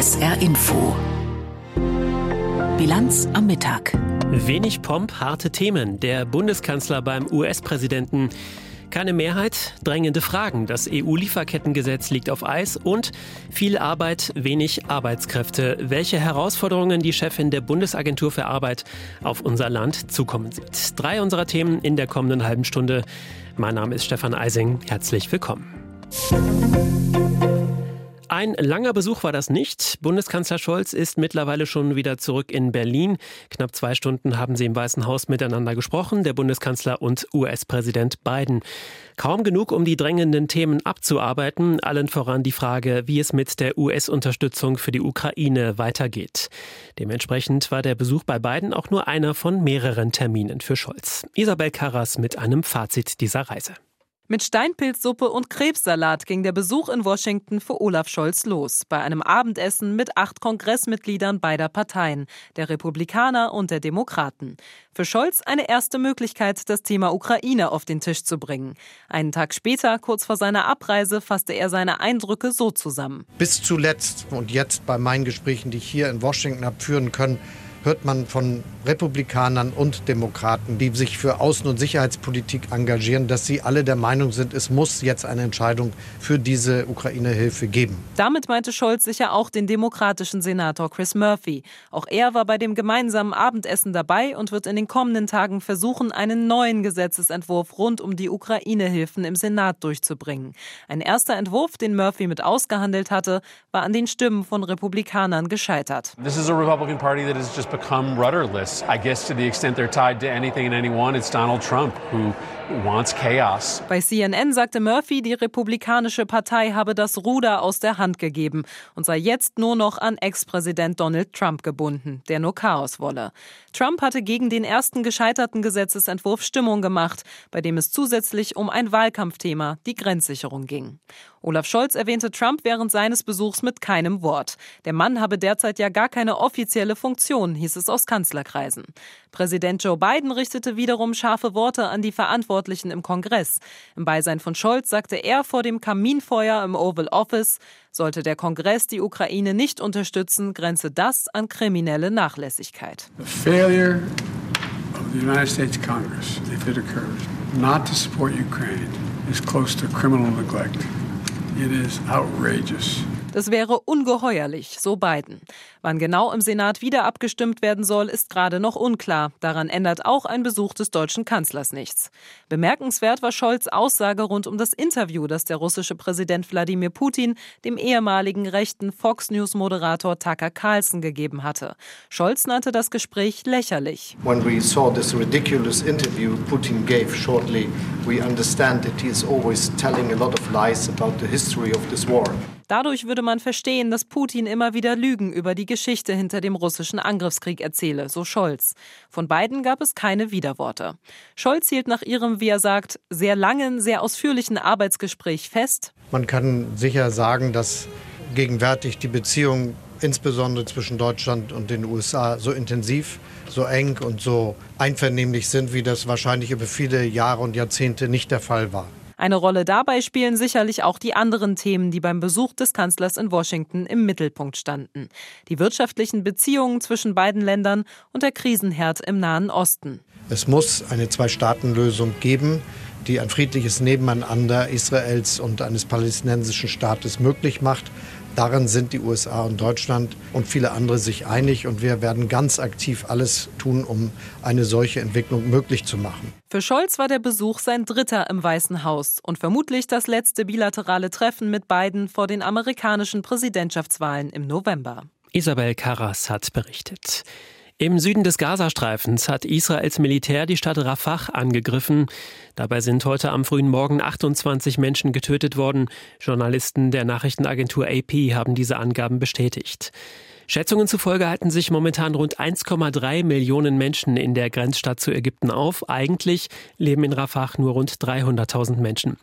SR Info. Bilanz am Mittag. Wenig Pomp, harte Themen. Der Bundeskanzler beim US-Präsidenten. Keine Mehrheit, drängende Fragen. Das EU-Lieferkettengesetz liegt auf Eis und viel Arbeit, wenig Arbeitskräfte. Welche Herausforderungen die Chefin der Bundesagentur für Arbeit auf unser Land zukommen sieht. Drei unserer Themen in der kommenden halben Stunde. Mein Name ist Stefan Eising. Herzlich willkommen. Ein langer Besuch war das nicht. Bundeskanzler Scholz ist mittlerweile schon wieder zurück in Berlin. Knapp zwei Stunden haben sie im Weißen Haus miteinander gesprochen, der Bundeskanzler und US-Präsident Biden. Kaum genug, um die drängenden Themen abzuarbeiten, allen voran die Frage, wie es mit der US-Unterstützung für die Ukraine weitergeht. Dementsprechend war der Besuch bei Biden auch nur einer von mehreren Terminen für Scholz. Isabel Karras mit einem Fazit dieser Reise. Mit Steinpilzsuppe und Krebssalat ging der Besuch in Washington für Olaf Scholz los, bei einem Abendessen mit acht Kongressmitgliedern beider Parteien, der Republikaner und der Demokraten. Für Scholz eine erste Möglichkeit, das Thema Ukraine auf den Tisch zu bringen. Einen Tag später, kurz vor seiner Abreise, fasste er seine Eindrücke so zusammen. Bis zuletzt und jetzt bei meinen Gesprächen, die ich hier in Washington habe führen können, hört man von Republikanern und Demokraten, die sich für Außen- und Sicherheitspolitik engagieren, dass sie alle der Meinung sind, es muss jetzt eine Entscheidung für diese Ukraine-Hilfe geben. Damit meinte Scholz sicher auch den demokratischen Senator Chris Murphy. Auch er war bei dem gemeinsamen Abendessen dabei und wird in den kommenden Tagen versuchen, einen neuen Gesetzesentwurf rund um die Ukraine-Hilfen im Senat durchzubringen. Ein erster Entwurf, den Murphy mit ausgehandelt hatte, war an den Stimmen von Republikanern gescheitert. This is a Republican Party that has just become rudderless. I guess to the extent they're tied to anything and anyone, it's Donald Trump, who. Bei CNN sagte Murphy, die Republikanische Partei habe das Ruder aus der Hand gegeben und sei jetzt nur noch an Ex-Präsident Donald Trump gebunden, der nur Chaos wolle. Trump hatte gegen den ersten gescheiterten Gesetzesentwurf Stimmung gemacht, bei dem es zusätzlich um ein Wahlkampfthema, die Grenzsicherung ging. Olaf Scholz erwähnte Trump während seines Besuchs mit keinem Wort. Der Mann habe derzeit ja gar keine offizielle Funktion, hieß es aus Kanzlerkreisen. Präsident Joe Biden richtete wiederum scharfe Worte an die Verantwortlichen im Kongress. Im Beisein von Scholz sagte er vor dem Kaminfeuer im Oval Office, sollte der Kongress die Ukraine nicht unterstützen, grenze das an kriminelle Nachlässigkeit. The failure of the United States Congress, if it occurs, not to support Ukraine is close to criminal neglect. It is outrageous. Das wäre ungeheuerlich, so Biden. Wann genau im Senat wieder abgestimmt werden soll, ist gerade noch unklar. Daran ändert auch ein Besuch des deutschen Kanzlers nichts. Bemerkenswert war Scholz Aussage rund um das Interview, das der russische Präsident Wladimir Putin dem ehemaligen rechten Fox News Moderator Tucker Carlson gegeben hatte. Scholz nannte das Gespräch lächerlich. When we saw this ridiculous interview Putin gave shortly, we understand that he is always telling a lot of lies about the history of this war. Dadurch würde man verstehen, dass Putin immer wieder Lügen über die Geschichte hinter dem russischen Angriffskrieg erzähle, so Scholz. Von beiden gab es keine Widerworte. Scholz hielt nach ihrem, wie er sagt, sehr langen, sehr ausführlichen Arbeitsgespräch fest. Man kann sicher sagen, dass gegenwärtig die Beziehung insbesondere zwischen Deutschland und den USA so intensiv, so eng und so einvernehmlich sind, wie das wahrscheinlich über viele Jahre und Jahrzehnte nicht der Fall war. Eine Rolle dabei spielen sicherlich auch die anderen Themen, die beim Besuch des Kanzlers in Washington im Mittelpunkt standen. Die wirtschaftlichen Beziehungen zwischen beiden Ländern und der Krisenherd im Nahen Osten. Es muss eine Zwei-Staaten-Lösung geben, die ein friedliches Nebeneinander Israels und eines palästinensischen Staates möglich macht. Darin sind die USA und Deutschland und viele andere sich einig und wir werden ganz aktiv alles tun, um eine solche Entwicklung möglich zu machen. Für Scholz war der Besuch sein dritter im Weißen Haus und vermutlich das letzte bilaterale Treffen mit Biden vor den amerikanischen Präsidentschaftswahlen im November. Isabel Karras hat berichtet. Im Süden des Gazastreifens hat Israels Militär die Stadt Rafah angegriffen. Dabei sind heute am frühen Morgen 28 Menschen getötet worden. Journalisten der Nachrichtenagentur AP haben diese Angaben bestätigt. Schätzungen zufolge halten sich momentan rund 1,3 Millionen Menschen in der Grenzstadt zu Ägypten auf. Eigentlich leben in Rafah nur rund 300.000 Menschen.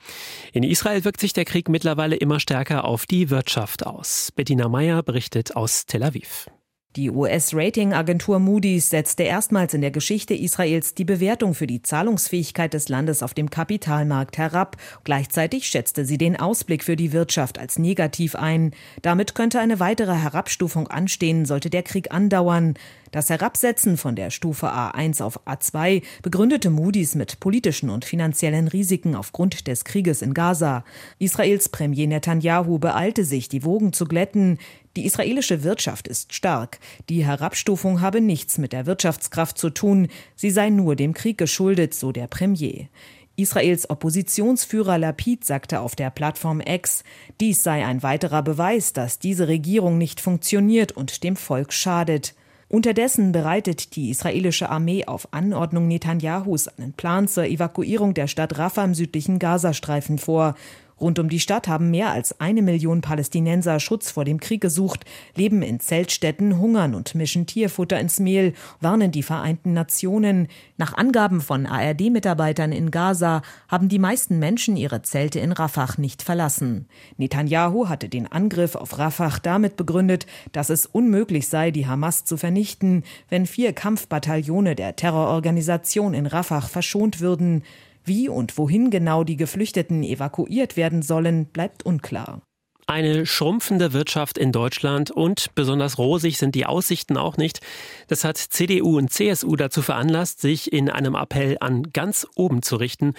In Israel wirkt sich der Krieg mittlerweile immer stärker auf die Wirtschaft aus. Bettina Meyer berichtet aus Tel Aviv. Die US-Rating-Agentur Moody's setzte erstmals in der Geschichte Israels die Bewertung für die Zahlungsfähigkeit des Landes auf dem Kapitalmarkt herab. Gleichzeitig schätzte sie den Ausblick für die Wirtschaft als negativ ein. Damit könnte eine weitere Herabstufung anstehen, sollte der Krieg andauern. Das Herabsetzen von der Stufe A1 auf A2 begründete Moody's mit politischen und finanziellen Risiken aufgrund des Krieges in Gaza. Israels Premier Netanyahu beeilte sich, die Wogen zu glätten. Die israelische Wirtschaft ist stark. Die Herabstufung habe nichts mit der Wirtschaftskraft zu tun. Sie sei nur dem Krieg geschuldet, so der Premier. Israels Oppositionsführer Lapid sagte auf der Plattform X, dies sei ein weiterer Beweis, dass diese Regierung nicht funktioniert und dem Volk schadet. Unterdessen bereitet die israelische Armee auf Anordnung Netanyahus einen Plan zur Evakuierung der Stadt Rafah im südlichen Gazastreifen vor. Rund um die Stadt haben mehr als eine Million Palästinenser Schutz vor dem Krieg gesucht, leben in Zeltstätten, hungern und mischen Tierfutter ins Mehl, warnen die Vereinten Nationen. Nach Angaben von ARD-Mitarbeitern in Gaza haben die meisten Menschen ihre Zelte in Rafah nicht verlassen. Netanyahu hatte den Angriff auf Rafah damit begründet, dass es unmöglich sei, die Hamas zu vernichten, wenn vier Kampfbataillone der Terrororganisation in Rafah verschont würden. Wie und wohin genau die Geflüchteten evakuiert werden sollen, bleibt unklar. Eine schrumpfende Wirtschaft in Deutschland und besonders rosig sind die Aussichten auch nicht. Das hat CDU und CSU dazu veranlasst, sich in einem Appell an ganz oben zu richten.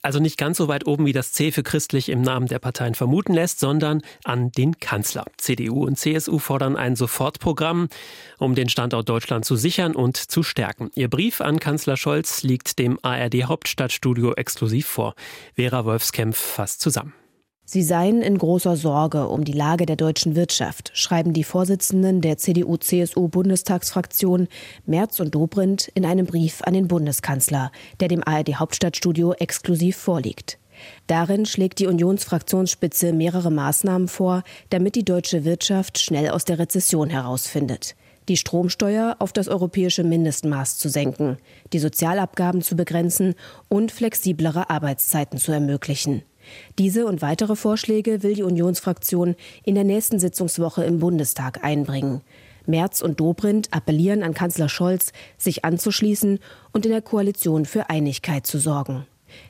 Also nicht ganz so weit oben, wie das C für christlich im Namen der Parteien vermuten lässt, sondern an den Kanzler. CDU und CSU fordern ein Sofortprogramm, um den Standort Deutschland zu sichern und zu stärken. Ihr Brief an Kanzler Scholz liegt dem ARD Hauptstadtstudio exklusiv vor. Vera Wolfskämpf fasst zusammen. Sie seien in großer Sorge um die Lage der deutschen Wirtschaft, schreiben die Vorsitzenden der CDU-CSU-Bundestagsfraktion Merz und Dobrindt in einem Brief an den Bundeskanzler, der dem ARD Hauptstadtstudio exklusiv vorliegt. Darin schlägt die Unionsfraktionsspitze mehrere Maßnahmen vor, damit die deutsche Wirtschaft schnell aus der Rezession herausfindet. Die Stromsteuer auf das europäische Mindestmaß zu senken, die Sozialabgaben zu begrenzen und flexiblere Arbeitszeiten zu ermöglichen. Diese und weitere Vorschläge will die Unionsfraktion in der nächsten Sitzungswoche im Bundestag einbringen. Merz und Dobrindt appellieren an Kanzler Scholz, sich anzuschließen und in der Koalition für Einigkeit zu sorgen.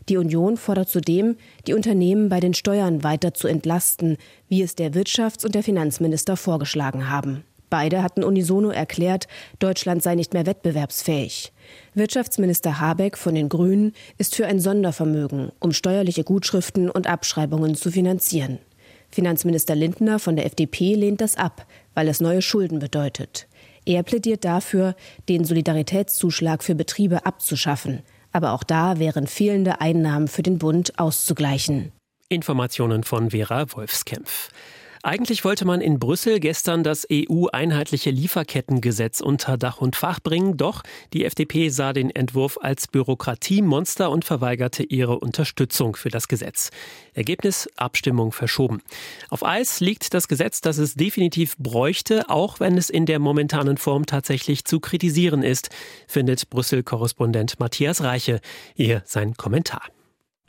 Die Union fordert zudem, die Unternehmen bei den Steuern weiter zu entlasten, wie es der Wirtschafts- und der Finanzminister vorgeschlagen haben. Beide hatten unisono erklärt, Deutschland sei nicht mehr wettbewerbsfähig. Wirtschaftsminister Habeck von den Grünen ist für ein Sondervermögen, um steuerliche Gutschriften und Abschreibungen zu finanzieren. Finanzminister Lindner von der FDP lehnt das ab, weil es neue Schulden bedeutet. Er plädiert dafür, den Solidaritätszuschlag für Betriebe abzuschaffen. Aber auch da wären fehlende Einnahmen für den Bund auszugleichen. Informationen von Vera Wolfskämpf. Eigentlich wollte man in Brüssel gestern das EU-einheitliche Lieferkettengesetz unter Dach und Fach bringen, doch die FDP sah den Entwurf als Bürokratiemonster und verweigerte ihre Unterstützung für das Gesetz. Ergebnis Abstimmung verschoben. Auf Eis liegt das Gesetz, das es definitiv bräuchte, auch wenn es in der momentanen Form tatsächlich zu kritisieren ist, findet Brüssel-Korrespondent Matthias Reiche. Hier sein Kommentar.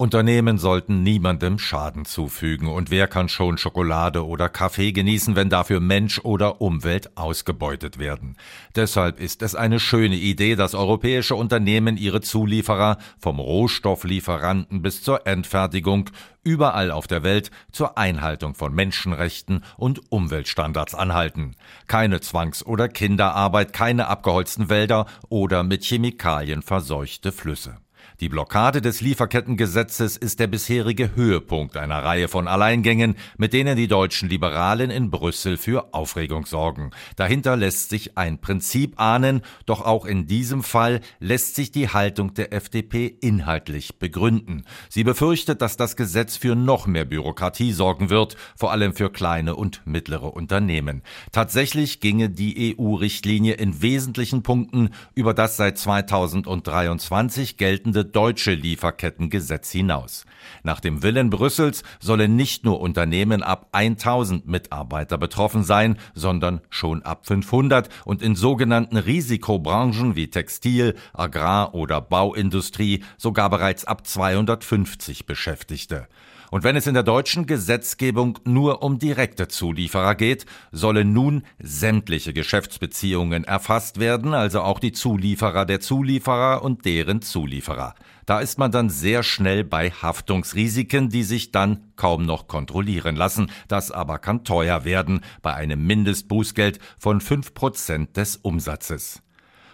Unternehmen sollten niemandem Schaden zufügen und wer kann schon Schokolade oder Kaffee genießen, wenn dafür Mensch oder Umwelt ausgebeutet werden. Deshalb ist es eine schöne Idee, dass europäische Unternehmen ihre Zulieferer vom Rohstofflieferanten bis zur Endfertigung überall auf der Welt zur Einhaltung von Menschenrechten und Umweltstandards anhalten. Keine Zwangs- oder Kinderarbeit, keine abgeholzten Wälder oder mit Chemikalien verseuchte Flüsse. Die Blockade des Lieferkettengesetzes ist der bisherige Höhepunkt einer Reihe von Alleingängen, mit denen die deutschen Liberalen in Brüssel für Aufregung sorgen. Dahinter lässt sich ein Prinzip ahnen, doch auch in diesem Fall lässt sich die Haltung der FDP inhaltlich begründen. Sie befürchtet, dass das Gesetz für noch mehr Bürokratie sorgen wird, vor allem für kleine und mittlere Unternehmen. Tatsächlich ginge die EU-Richtlinie in wesentlichen Punkten über das seit 2023 geltende deutsche Lieferkettengesetz hinaus. Nach dem Willen Brüssels sollen nicht nur Unternehmen ab 1000 Mitarbeiter betroffen sein, sondern schon ab 500 und in sogenannten Risikobranchen wie Textil, Agrar- oder Bauindustrie sogar bereits ab 250 Beschäftigte. Und wenn es in der deutschen Gesetzgebung nur um direkte Zulieferer geht, sollen nun sämtliche Geschäftsbeziehungen erfasst werden, also auch die Zulieferer der Zulieferer und deren Zulieferer. Da ist man dann sehr schnell bei Haftungsrisiken, die sich dann kaum noch kontrollieren lassen. Das aber kann teuer werden bei einem Mindestbußgeld von fünf Prozent des Umsatzes.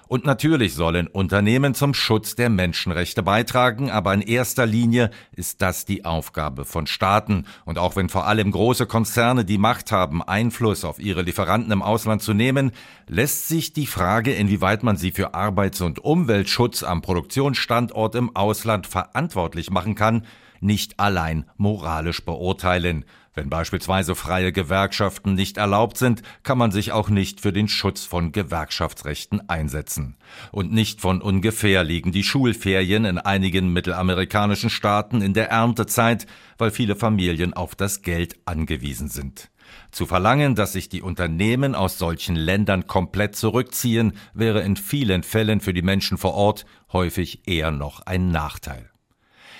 Und natürlich sollen Unternehmen zum Schutz der Menschenrechte beitragen, aber in erster Linie ist das die Aufgabe von Staaten. Und auch wenn vor allem große Konzerne die Macht haben, Einfluss auf ihre Lieferanten im Ausland zu nehmen, lässt sich die Frage, inwieweit man sie für Arbeits- und Umweltschutz am Produktionsstandort im Ausland verantwortlich machen kann, nicht allein moralisch beurteilen. Wenn beispielsweise freie Gewerkschaften nicht erlaubt sind, kann man sich auch nicht für den Schutz von Gewerkschaftsrechten einsetzen. Und nicht von ungefähr liegen die Schulferien in einigen mittelamerikanischen Staaten in der Erntezeit, weil viele Familien auf das Geld angewiesen sind. Zu verlangen, dass sich die Unternehmen aus solchen Ländern komplett zurückziehen, wäre in vielen Fällen für die Menschen vor Ort häufig eher noch ein Nachteil.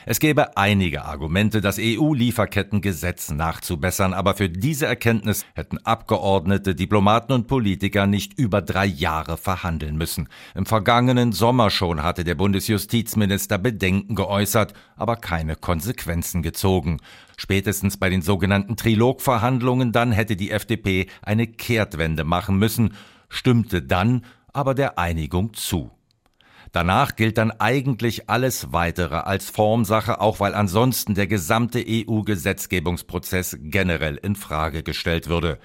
Es gäbe einige Argumente, das EU-Lieferkettengesetz nachzubessern, aber für diese Erkenntnis hätten Abgeordnete, Diplomaten und Politiker nicht über drei Jahre verhandeln müssen. Im vergangenen Sommer schon hatte der Bundesjustizminister Bedenken geäußert, aber keine Konsequenzen gezogen. Spätestens bei den sogenannten Trilogverhandlungen dann hätte die FDP eine Kehrtwende machen müssen, stimmte dann aber der Einigung zu. Danach gilt dann eigentlich alles weitere als Formsache, auch weil ansonsten der gesamte EU-Gesetzgebungsprozess generell in Frage gestellt würde.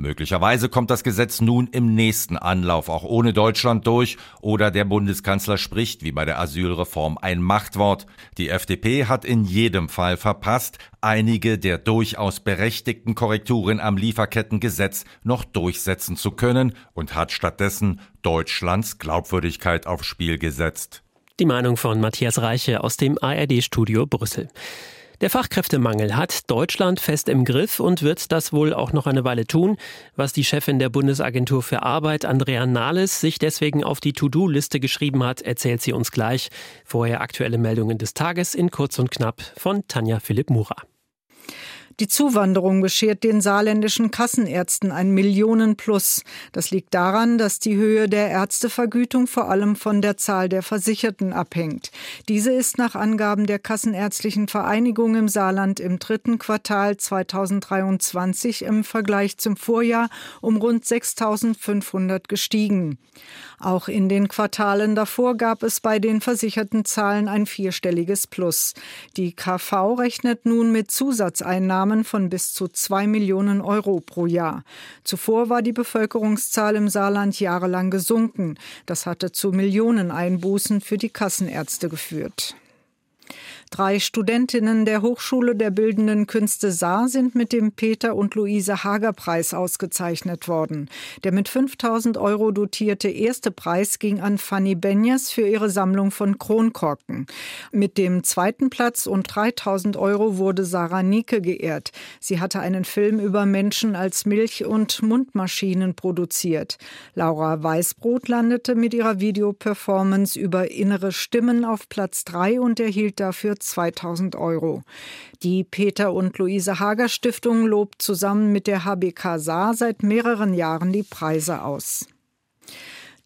Möglicherweise kommt das Gesetz nun im nächsten Anlauf auch ohne Deutschland durch oder der Bundeskanzler spricht wie bei der Asylreform ein Machtwort. Die FDP hat in jedem Fall verpasst, einige der durchaus berechtigten Korrekturen am Lieferkettengesetz noch durchsetzen zu können und hat stattdessen Deutschlands Glaubwürdigkeit aufs Spiel gesetzt. Die Meinung von Matthias Reiche aus dem ARD-Studio Brüssel. Der Fachkräftemangel hat Deutschland fest im Griff und wird das wohl auch noch eine Weile tun, was die Chefin der Bundesagentur für Arbeit, Andrea Nahles, sich deswegen auf die To-Do-Liste geschrieben hat, erzählt sie uns gleich. Vorher aktuelle Meldungen des Tages in kurz und knapp von Tanja Philipp Mura. Die Zuwanderung beschert den saarländischen Kassenärzten ein Millionenplus. Das liegt daran, dass die Höhe der Ärztevergütung vor allem von der Zahl der Versicherten abhängt. Diese ist nach Angaben der Kassenärztlichen Vereinigung im Saarland im dritten Quartal 2023 im Vergleich zum Vorjahr um rund 6.500 gestiegen. Auch in den Quartalen davor gab es bei den versicherten Zahlen ein vierstelliges Plus. Die KV rechnet nun mit Zusatzeinnahmen von bis zu zwei Millionen Euro pro Jahr. Zuvor war die Bevölkerungszahl im Saarland jahrelang gesunken. Das hatte zu Millioneneinbußen für die Kassenärzte geführt. Drei Studentinnen der Hochschule der Bildenden Künste Saar sind mit dem Peter und Luise Hager Preis ausgezeichnet worden. Der mit 5000 Euro dotierte erste Preis ging an Fanny Benjes für ihre Sammlung von Kronkorken. Mit dem zweiten Platz und 3000 Euro wurde Sarah Nieke geehrt. Sie hatte einen Film über Menschen als Milch- und Mundmaschinen produziert. Laura Weißbrot landete mit ihrer Videoperformance über innere Stimmen auf Platz drei und erhielt dafür 2000 Euro. Die Peter und Luise Hager Stiftung lobt zusammen mit der HBK Saar seit mehreren Jahren die Preise aus.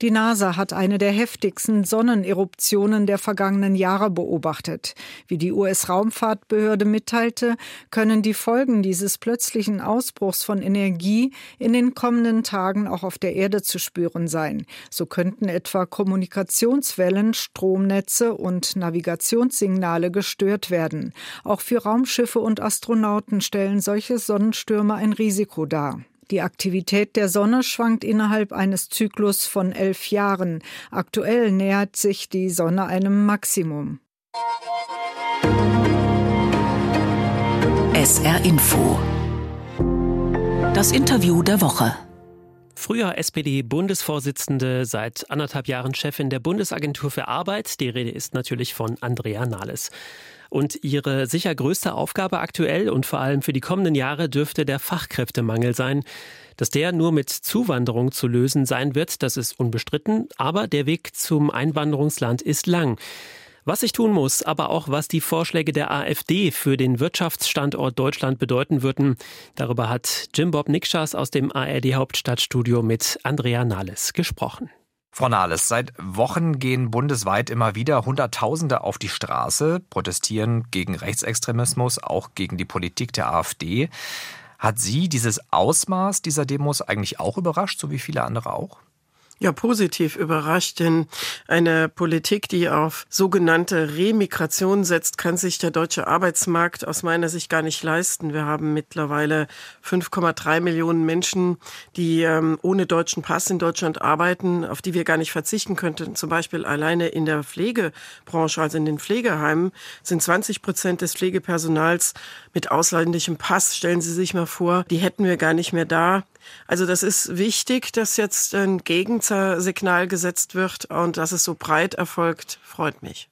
Die NASA hat eine der heftigsten Sonneneruptionen der vergangenen Jahre beobachtet. Wie die US-Raumfahrtbehörde mitteilte, können die Folgen dieses plötzlichen Ausbruchs von Energie in den kommenden Tagen auch auf der Erde zu spüren sein. So könnten etwa Kommunikationswellen, Stromnetze und Navigationssignale gestört werden. Auch für Raumschiffe und Astronauten stellen solche Sonnenstürme ein Risiko dar. Die Aktivität der Sonne schwankt innerhalb eines Zyklus von elf Jahren. Aktuell nähert sich die Sonne einem Maximum. SR Info. Das Interview der Woche. Früher SPD-Bundesvorsitzende, seit anderthalb Jahren Chefin der Bundesagentur für Arbeit. Die Rede ist natürlich von Andrea Nahles. Und ihre sicher größte Aufgabe aktuell und vor allem für die kommenden Jahre dürfte der Fachkräftemangel sein. Dass der nur mit Zuwanderung zu lösen sein wird, das ist unbestritten, aber der Weg zum Einwanderungsland ist lang. Was sich tun muss, aber auch was die Vorschläge der AfD für den Wirtschaftsstandort Deutschland bedeuten würden, darüber hat Jim Bob Nikschas aus dem ARD Hauptstadtstudio mit Andrea Nahles gesprochen. Frau Nahles, seit Wochen gehen bundesweit immer wieder Hunderttausende auf die Straße, protestieren gegen Rechtsextremismus, auch gegen die Politik der AfD. Hat Sie dieses Ausmaß dieser Demos eigentlich auch überrascht, so wie viele andere auch? Ja positiv überrascht, denn eine Politik, die auf sogenannte Remigration setzt, kann sich der deutsche Arbeitsmarkt aus meiner Sicht gar nicht leisten. Wir haben mittlerweile 5,3 Millionen Menschen, die ähm, ohne deutschen Pass in Deutschland arbeiten, auf die wir gar nicht verzichten könnten. Zum Beispiel alleine in der Pflegebranche, also in den Pflegeheimen, sind 20 Prozent des Pflegepersonals mit ausländischem Pass. Stellen Sie sich mal vor, die hätten wir gar nicht mehr da. Also das ist wichtig, dass jetzt ein Gegensignal gesetzt wird und dass es so breit erfolgt, freut mich.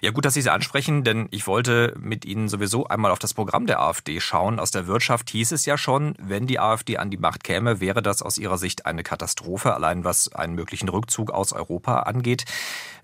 Ja, gut, dass Sie es ansprechen, denn ich wollte mit Ihnen sowieso einmal auf das Programm der AfD schauen. Aus der Wirtschaft hieß es ja schon, wenn die AfD an die Macht käme, wäre das aus Ihrer Sicht eine Katastrophe, allein was einen möglichen Rückzug aus Europa angeht.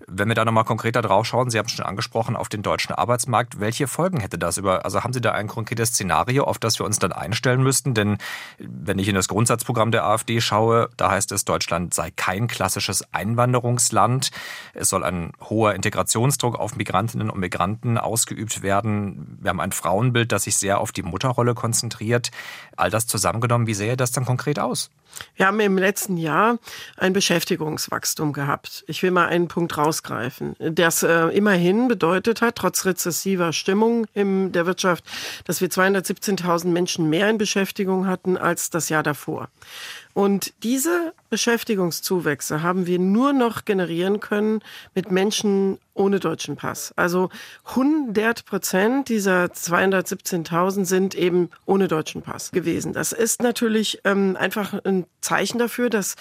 Wenn wir da nochmal konkreter drauf schauen, Sie haben es schon angesprochen, auf den deutschen Arbeitsmarkt, welche Folgen hätte das über, also haben Sie da ein konkretes Szenario, auf das wir uns dann einstellen müssten? Denn wenn ich in das Grundsatzprogramm der AfD schaue, da heißt es, Deutschland sei kein klassisches Einwanderungsland. Es soll ein hoher Integrationsdruck auf Migrantinnen und Migranten ausgeübt werden. Wir haben ein Frauenbild, das sich sehr auf die Mutterrolle konzentriert. All das zusammengenommen, wie sähe das dann konkret aus? Wir haben im letzten Jahr ein Beschäftigungswachstum gehabt. Ich will mal einen Punkt rausgreifen, das äh, immerhin bedeutet hat, trotz rezessiver Stimmung in der Wirtschaft, dass wir 217.000 Menschen mehr in Beschäftigung hatten als das Jahr davor. Und diese Beschäftigungszuwächse haben wir nur noch generieren können mit Menschen ohne deutschen Pass. Also 100 Prozent dieser 217.000 sind eben ohne deutschen Pass gewesen. Das ist natürlich ähm, einfach ein Zeichen dafür, dass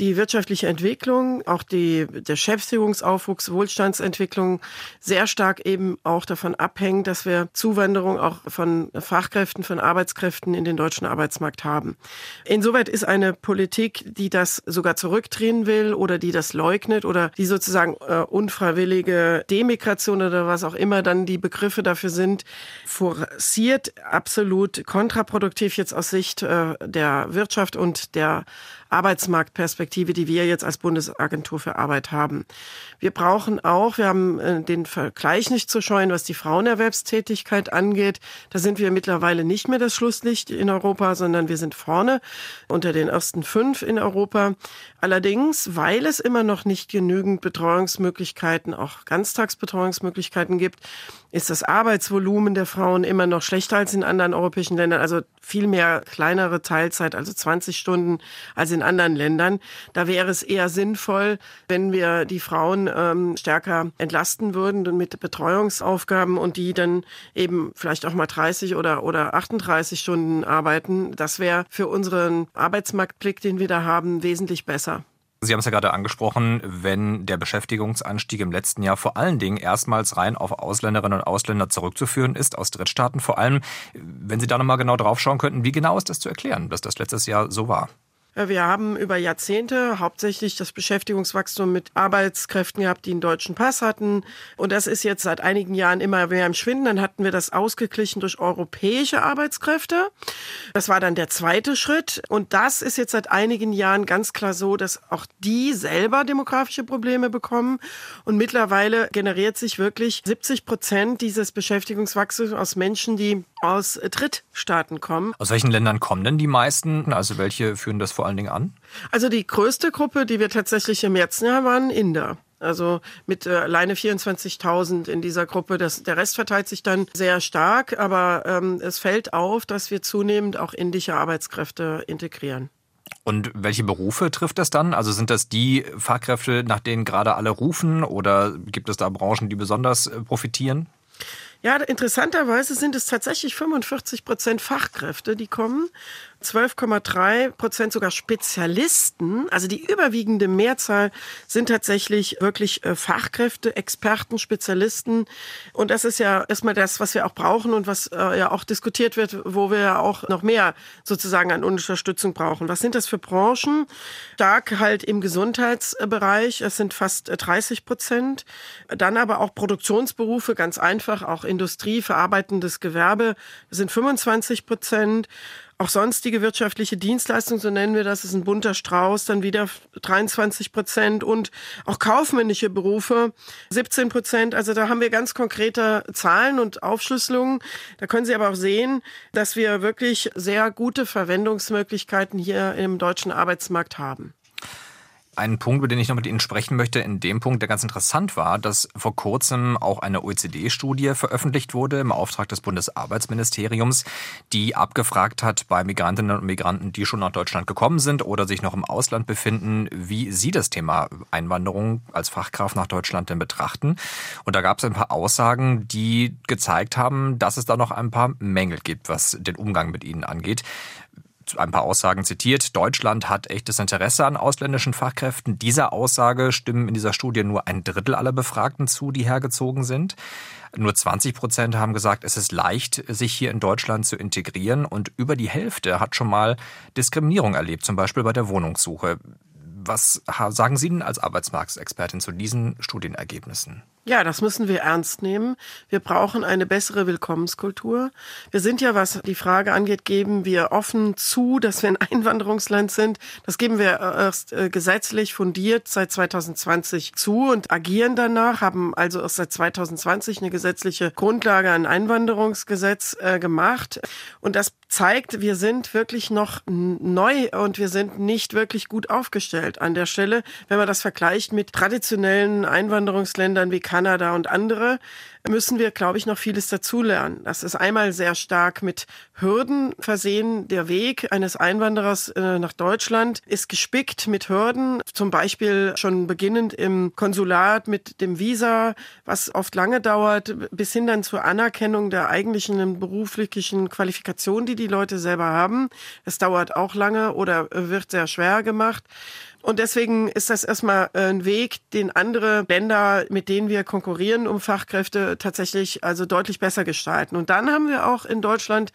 die wirtschaftliche Entwicklung, auch die, der Beschäftigungsaufwuchs, Wohlstandsentwicklung sehr stark eben auch davon abhängt, dass wir Zuwanderung auch von Fachkräften, von Arbeitskräften in den deutschen Arbeitsmarkt haben. Insoweit ist eine Politik, die das sogar zurückdrehen will oder die das leugnet oder die sozusagen äh, unfreiwillige Demigration oder was auch immer dann die Begriffe dafür sind, forciert absolut kontraproduktiv jetzt aus Sicht äh, der Wirtschaft und der Arbeitsmarktperspektive, die wir jetzt als Bundesagentur für Arbeit haben. Wir brauchen auch, wir haben äh, den Vergleich nicht zu scheuen, was die Frauenerwerbstätigkeit angeht. Da sind wir mittlerweile nicht mehr das Schlusslicht in Europa, sondern wir sind vorne unter den ersten fünf in Europa. Allerdings, weil es immer noch nicht genügend Betreuungsmöglichkeiten, auch Ganztagsbetreuungsmöglichkeiten gibt, ist das Arbeitsvolumen der Frauen immer noch schlechter als in anderen europäischen Ländern. Also viel mehr kleinere Teilzeit, also 20 Stunden als in anderen Ländern. Da wäre es eher sinnvoll, wenn wir die Frauen ähm, stärker entlasten würden mit Betreuungsaufgaben und die dann eben vielleicht auch mal 30 oder, oder 38 Stunden arbeiten. Das wäre für unseren Arbeitsmarktblick, den wir da haben, wesentlich besser. Sie haben es ja gerade angesprochen, wenn der Beschäftigungsanstieg im letzten Jahr vor allen Dingen erstmals rein auf Ausländerinnen und Ausländer zurückzuführen ist aus Drittstaaten. Vor allem, wenn Sie da nochmal genau drauf schauen könnten, wie genau ist das zu erklären, dass das letztes Jahr so war? Wir haben über Jahrzehnte hauptsächlich das Beschäftigungswachstum mit Arbeitskräften gehabt, die einen deutschen Pass hatten. Und das ist jetzt seit einigen Jahren immer mehr im Schwinden. Dann hatten wir das ausgeglichen durch europäische Arbeitskräfte. Das war dann der zweite Schritt. Und das ist jetzt seit einigen Jahren ganz klar so, dass auch die selber demografische Probleme bekommen. Und mittlerweile generiert sich wirklich 70 Prozent dieses Beschäftigungswachstums aus Menschen, die aus Drittstaaten kommen. Aus welchen Ländern kommen denn die meisten? Also welche führen das vor allen Dingen an? Also die größte Gruppe, die wir tatsächlich im letzten Jahr waren, Inder. Also mit äh, alleine 24.000 in dieser Gruppe. Das, der Rest verteilt sich dann sehr stark, aber ähm, es fällt auf, dass wir zunehmend auch indische Arbeitskräfte integrieren. Und welche Berufe trifft das dann? Also sind das die Fachkräfte, nach denen gerade alle rufen oder gibt es da Branchen, die besonders äh, profitieren? Ja, interessanterweise sind es tatsächlich 45 Prozent Fachkräfte, die kommen. 12,3 Prozent sogar Spezialisten. Also die überwiegende Mehrzahl sind tatsächlich wirklich äh, Fachkräfte, Experten, Spezialisten. Und das ist ja erstmal das, was wir auch brauchen und was äh, ja auch diskutiert wird, wo wir ja auch noch mehr sozusagen an Unterstützung brauchen. Was sind das für Branchen? Stark halt im Gesundheitsbereich. Es sind fast 30 Prozent. Dann aber auch Produktionsberufe, ganz einfach, auch Industrie, verarbeitendes Gewerbe sind 25 Prozent. Auch sonstige wirtschaftliche Dienstleistungen, so nennen wir das, ist ein bunter Strauß, dann wieder 23 Prozent und auch kaufmännische Berufe 17 Prozent. Also da haben wir ganz konkrete Zahlen und Aufschlüsselungen. Da können Sie aber auch sehen, dass wir wirklich sehr gute Verwendungsmöglichkeiten hier im deutschen Arbeitsmarkt haben. Ein Punkt, über den ich noch mit Ihnen sprechen möchte, in dem Punkt, der ganz interessant war, dass vor kurzem auch eine OECD-Studie veröffentlicht wurde im Auftrag des Bundesarbeitsministeriums, die abgefragt hat bei Migrantinnen und Migranten, die schon nach Deutschland gekommen sind oder sich noch im Ausland befinden, wie sie das Thema Einwanderung als Fachkraft nach Deutschland denn betrachten. Und da gab es ein paar Aussagen, die gezeigt haben, dass es da noch ein paar Mängel gibt, was den Umgang mit ihnen angeht ein paar Aussagen zitiert. Deutschland hat echtes Interesse an ausländischen Fachkräften. Dieser Aussage stimmen in dieser Studie nur ein Drittel aller Befragten zu, die hergezogen sind. Nur 20 Prozent haben gesagt, es ist leicht, sich hier in Deutschland zu integrieren. Und über die Hälfte hat schon mal Diskriminierung erlebt, zum Beispiel bei der Wohnungssuche. Was sagen Sie denn als Arbeitsmarktexpertin zu diesen Studienergebnissen? Ja, das müssen wir ernst nehmen. Wir brauchen eine bessere Willkommenskultur. Wir sind ja, was die Frage angeht, geben wir offen zu, dass wir ein Einwanderungsland sind. Das geben wir erst äh, gesetzlich fundiert seit 2020 zu und agieren danach, haben also erst seit 2020 eine gesetzliche Grundlage, ein Einwanderungsgesetz äh, gemacht. Und das zeigt, wir sind wirklich noch neu und wir sind nicht wirklich gut aufgestellt an der Stelle, wenn man das vergleicht mit traditionellen Einwanderungsländern wie und andere müssen wir, glaube ich, noch vieles dazulernen. Das ist einmal sehr stark mit Hürden versehen. Der Weg eines Einwanderers äh, nach Deutschland ist gespickt mit Hürden, zum Beispiel schon beginnend im Konsulat mit dem Visa, was oft lange dauert, bis hin dann zur Anerkennung der eigentlichen beruflichen Qualifikation, die die Leute selber haben. Es dauert auch lange oder wird sehr schwer gemacht. Und deswegen ist das erstmal ein Weg, den andere Länder, mit denen wir konkurrieren um Fachkräfte, tatsächlich also deutlich besser gestalten. Und dann haben wir auch in Deutschland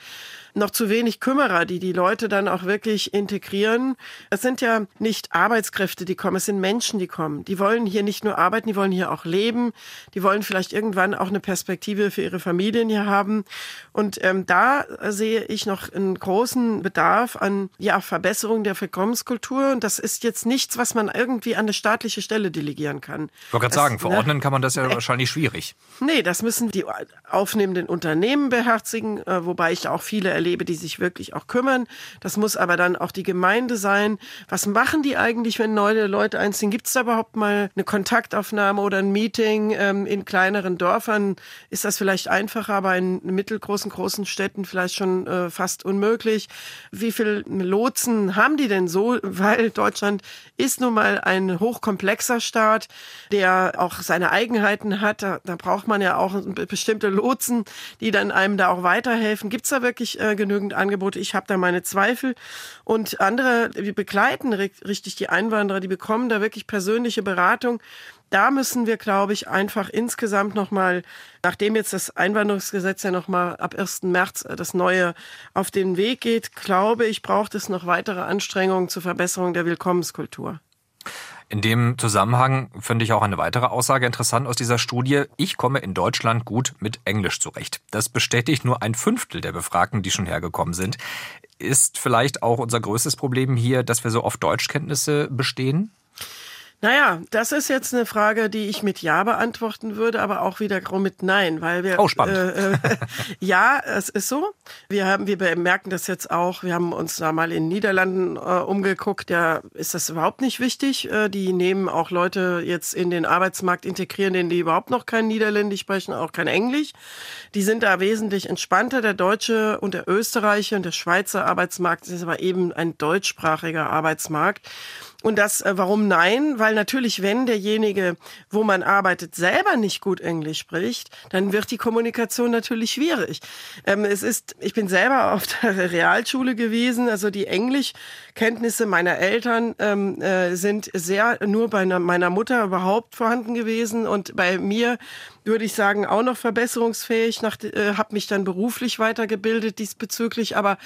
noch zu wenig Kümmerer, die die Leute dann auch wirklich integrieren. Es sind ja nicht Arbeitskräfte, die kommen, es sind Menschen, die kommen. Die wollen hier nicht nur arbeiten, die wollen hier auch leben. Die wollen vielleicht irgendwann auch eine Perspektive für ihre Familien hier haben. Und ähm, da sehe ich noch einen großen Bedarf an ja, Verbesserung der Willkommenskultur. Und das ist jetzt nichts, was man irgendwie an eine staatliche Stelle delegieren kann. Ich wollte gerade sagen, ne? verordnen ne? kann man das ja wahrscheinlich schwierig. Nee, das müssen die aufnehmenden Unternehmen beherzigen, äh, wobei ich auch viele erlebe, die sich wirklich auch kümmern. Das muss aber dann auch die Gemeinde sein. Was machen die eigentlich, wenn neue Leute einziehen? Gibt es da überhaupt mal eine Kontaktaufnahme oder ein Meeting ähm, in kleineren Dörfern? Ist das vielleicht einfacher, aber in mittelgroßen, großen Städten vielleicht schon äh, fast unmöglich? Wie viel Lotsen haben die denn so? Weil Deutschland ist nun mal ein hochkomplexer Staat, der auch seine Eigenheiten hat. Da, da braucht man ja auch bestimmte Lotsen, die dann einem da auch weiterhelfen. Gibt es da wirklich äh, genügend Angebote. Ich habe da meine Zweifel. Und andere, die begleiten richtig die Einwanderer, die bekommen da wirklich persönliche Beratung. Da müssen wir, glaube ich, einfach insgesamt nochmal, nachdem jetzt das Einwanderungsgesetz ja nochmal ab 1. März äh, das neue auf den Weg geht, glaube ich, braucht es noch weitere Anstrengungen zur Verbesserung der Willkommenskultur. In dem Zusammenhang finde ich auch eine weitere Aussage interessant aus dieser Studie. Ich komme in Deutschland gut mit Englisch zurecht. Das bestätigt nur ein Fünftel der Befragten, die schon hergekommen sind. Ist vielleicht auch unser größtes Problem hier, dass wir so oft Deutschkenntnisse bestehen? Naja, das ist jetzt eine Frage, die ich mit Ja beantworten würde, aber auch wiederum mit Nein, weil wir. Oh, spannend. Äh, äh, ja, es ist so. Wir haben, wir merken das jetzt auch. Wir haben uns da mal in den Niederlanden äh, umgeguckt. Ja, ist das überhaupt nicht wichtig. Äh, die nehmen auch Leute jetzt in den Arbeitsmarkt integrieren, denen die überhaupt noch kein Niederländisch sprechen, auch kein Englisch. Die sind da wesentlich entspannter. Der deutsche und der österreichische und der Schweizer Arbeitsmarkt ist aber eben ein deutschsprachiger Arbeitsmarkt. Und das, äh, warum nein? Weil natürlich, wenn derjenige, wo man arbeitet, selber nicht gut Englisch spricht, dann wird die Kommunikation natürlich schwierig. Ähm, es ist, ich bin selber auf der Realschule gewesen, also die Englischkenntnisse meiner Eltern ähm, äh, sind sehr nur bei meiner Mutter überhaupt vorhanden gewesen und bei mir würde ich sagen, auch noch verbesserungsfähig, nach, äh, habe mich dann beruflich weitergebildet diesbezüglich. Aber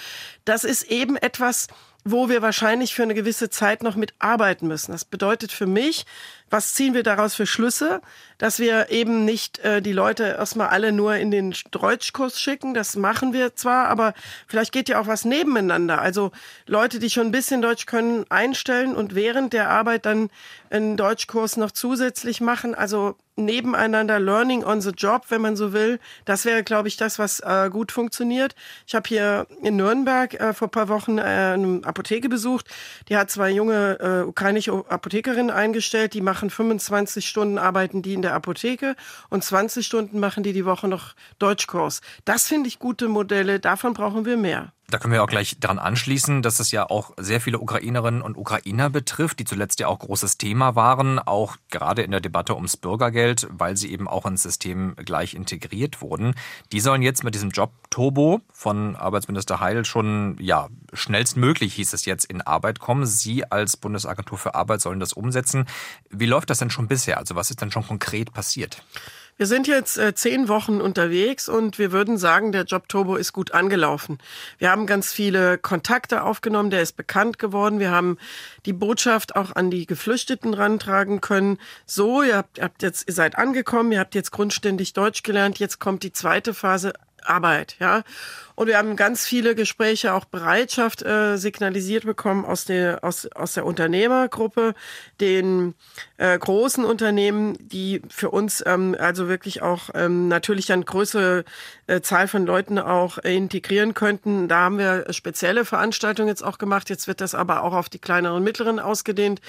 das ist eben etwas, wo wir wahrscheinlich für eine gewisse Zeit noch mitarbeiten müssen. Das bedeutet für mich, was ziehen wir daraus für Schlüsse? Dass wir eben nicht äh, die Leute erstmal alle nur in den Deutschkurs schicken. Das machen wir zwar, aber vielleicht geht ja auch was nebeneinander. Also Leute, die schon ein bisschen Deutsch können, einstellen und während der Arbeit dann einen Deutschkurs noch zusätzlich machen. Also nebeneinander Learning on the Job, wenn man so will. Das wäre, glaube ich, das, was äh, gut funktioniert. Ich habe hier in Nürnberg äh, vor paar Wochen äh, eine Apotheke besucht. Die hat zwei junge äh, ukrainische Apothekerinnen eingestellt. Die machen 25 Stunden arbeiten die in der Apotheke und 20 Stunden machen die die Woche noch Deutschkurs. Das finde ich gute Modelle. Davon brauchen wir mehr. Da können wir auch gleich daran anschließen, dass es ja auch sehr viele Ukrainerinnen und Ukrainer betrifft, die zuletzt ja auch großes Thema waren, auch gerade in der Debatte ums Bürgergeld, weil sie eben auch ins System gleich integriert wurden. Die sollen jetzt mit diesem Job Turbo von Arbeitsminister Heil schon, ja, schnellstmöglich hieß es jetzt in Arbeit kommen. Sie als Bundesagentur für Arbeit sollen das umsetzen. Wie läuft das denn schon bisher? Also was ist denn schon konkret passiert? Wir sind jetzt äh, zehn Wochen unterwegs und wir würden sagen, der Job Turbo ist gut angelaufen. Wir haben ganz viele Kontakte aufgenommen, der ist bekannt geworden. Wir haben die Botschaft auch an die Geflüchteten rantragen können. So, ihr habt, habt jetzt, ihr seid angekommen, ihr habt jetzt grundständig Deutsch gelernt, jetzt kommt die zweite Phase Arbeit, ja. Und wir haben ganz viele Gespräche, auch Bereitschaft äh, signalisiert bekommen aus der, aus, aus der Unternehmergruppe, den äh, großen Unternehmen, die für uns ähm, also wirklich auch ähm, natürlich dann größere äh, Zahl von Leuten auch integrieren könnten. Da haben wir spezielle Veranstaltungen jetzt auch gemacht. Jetzt wird das aber auch auf die kleineren und mittleren ausgedehnt.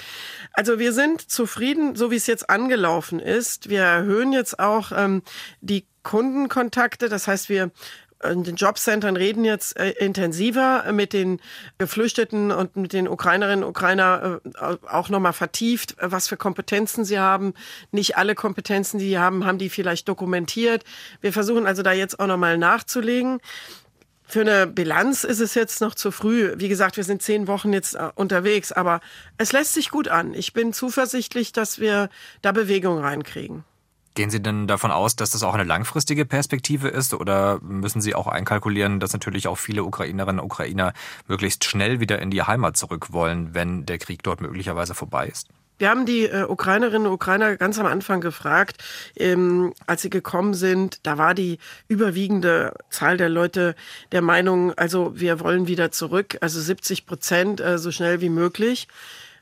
Also wir sind zufrieden, so wie es jetzt angelaufen ist. Wir erhöhen jetzt auch ähm, die Kundenkontakte. Das heißt, wir in den Jobcentern reden jetzt äh, intensiver mit den Geflüchteten und mit den Ukrainerinnen und Ukrainer äh, auch nochmal vertieft, was für Kompetenzen sie haben. Nicht alle Kompetenzen, die sie haben, haben die vielleicht dokumentiert. Wir versuchen also da jetzt auch nochmal nachzulegen. Für eine Bilanz ist es jetzt noch zu früh. Wie gesagt, wir sind zehn Wochen jetzt äh, unterwegs, aber es lässt sich gut an. Ich bin zuversichtlich, dass wir da Bewegung reinkriegen. Gehen Sie denn davon aus, dass das auch eine langfristige Perspektive ist oder müssen Sie auch einkalkulieren, dass natürlich auch viele Ukrainerinnen und Ukrainer möglichst schnell wieder in die Heimat zurück wollen, wenn der Krieg dort möglicherweise vorbei ist? Wir haben die äh, Ukrainerinnen und Ukrainer ganz am Anfang gefragt, ähm, als sie gekommen sind. Da war die überwiegende Zahl der Leute der Meinung, also wir wollen wieder zurück, also 70 Prozent äh, so schnell wie möglich.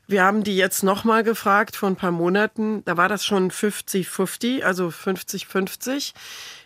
Wir haben die jetzt nochmal gefragt vor ein paar Monaten. Da war das schon 50-50, also 50-50.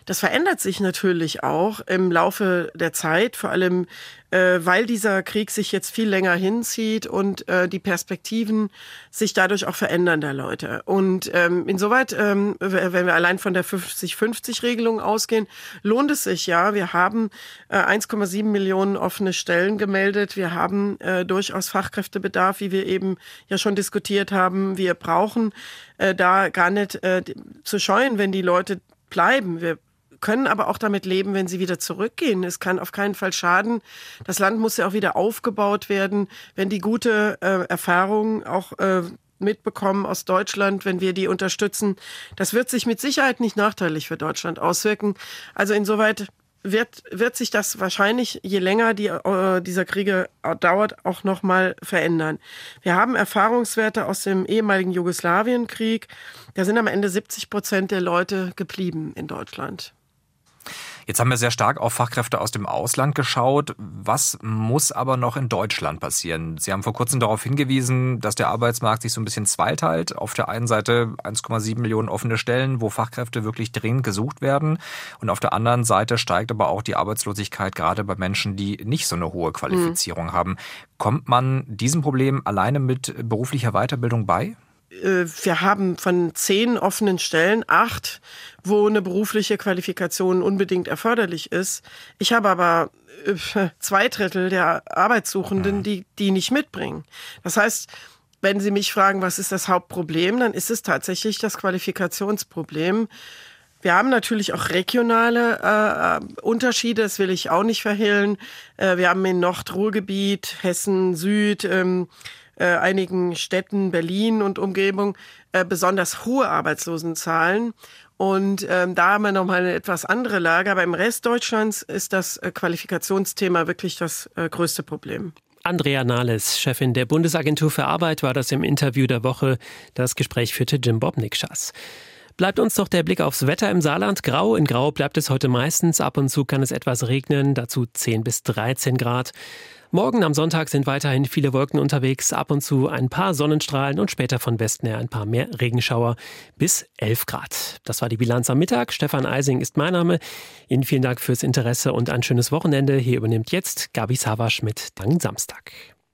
Das verändert sich natürlich auch im Laufe der Zeit, vor allem äh, weil dieser Krieg sich jetzt viel länger hinzieht und äh, die Perspektiven sich dadurch auch verändern der Leute. Und ähm, insoweit, ähm, wenn wir allein von der 50-50-Regelung ausgehen, lohnt es sich ja. Wir haben äh, 1,7 Millionen offene Stellen gemeldet. Wir haben äh, durchaus Fachkräftebedarf, wie wir eben ja schon diskutiert haben. Wir brauchen äh, da gar nicht äh, zu scheuen, wenn die Leute bleiben. Wir können aber auch damit leben, wenn sie wieder zurückgehen. Es kann auf keinen Fall schaden. Das Land muss ja auch wieder aufgebaut werden, wenn die gute äh, Erfahrung auch äh, mitbekommen aus Deutschland, wenn wir die unterstützen. Das wird sich mit Sicherheit nicht nachteilig für Deutschland auswirken. Also insoweit wird, wird sich das wahrscheinlich, je länger die, äh, dieser Kriege dauert, auch nochmal verändern. Wir haben Erfahrungswerte aus dem ehemaligen Jugoslawienkrieg. Da sind am Ende 70 Prozent der Leute geblieben in Deutschland. Jetzt haben wir sehr stark auf Fachkräfte aus dem Ausland geschaut. Was muss aber noch in Deutschland passieren? Sie haben vor kurzem darauf hingewiesen, dass der Arbeitsmarkt sich so ein bisschen zweiteilt. Auf der einen Seite 1,7 Millionen offene Stellen, wo Fachkräfte wirklich dringend gesucht werden. Und auf der anderen Seite steigt aber auch die Arbeitslosigkeit gerade bei Menschen, die nicht so eine hohe Qualifizierung mhm. haben. Kommt man diesem Problem alleine mit beruflicher Weiterbildung bei? Äh, wir haben von zehn offenen Stellen acht, wo eine berufliche Qualifikation unbedingt erforderlich ist. Ich habe aber äh, zwei Drittel der Arbeitssuchenden, die die nicht mitbringen. Das heißt, wenn Sie mich fragen, was ist das Hauptproblem, dann ist es tatsächlich das Qualifikationsproblem. Wir haben natürlich auch regionale äh, Unterschiede, das will ich auch nicht verhehlen. Äh, wir haben in Nordruhrgebiet, Hessen, Süd, ähm, äh, einigen Städten, Berlin und Umgebung, äh, besonders hohe Arbeitslosenzahlen. Und ähm, da haben wir nochmal eine etwas andere Lage. Aber im Rest Deutschlands ist das äh, Qualifikationsthema wirklich das äh, größte Problem. Andrea Nahles, Chefin der Bundesagentur für Arbeit, war das im Interview der Woche. Das Gespräch führte Jim Bob Nikschas. Bleibt uns doch der Blick aufs Wetter im Saarland. Grau in Grau bleibt es heute meistens. Ab und zu kann es etwas regnen, dazu 10 bis 13 Grad. Morgen am Sonntag sind weiterhin viele Wolken unterwegs, ab und zu ein paar Sonnenstrahlen und später von Westen her ein paar mehr Regenschauer bis 11 Grad. Das war die Bilanz am Mittag. Stefan Eising ist mein Name. Ihnen vielen Dank fürs Interesse und ein schönes Wochenende. Hier übernimmt jetzt Gabi Savasch mit Dank Samstag.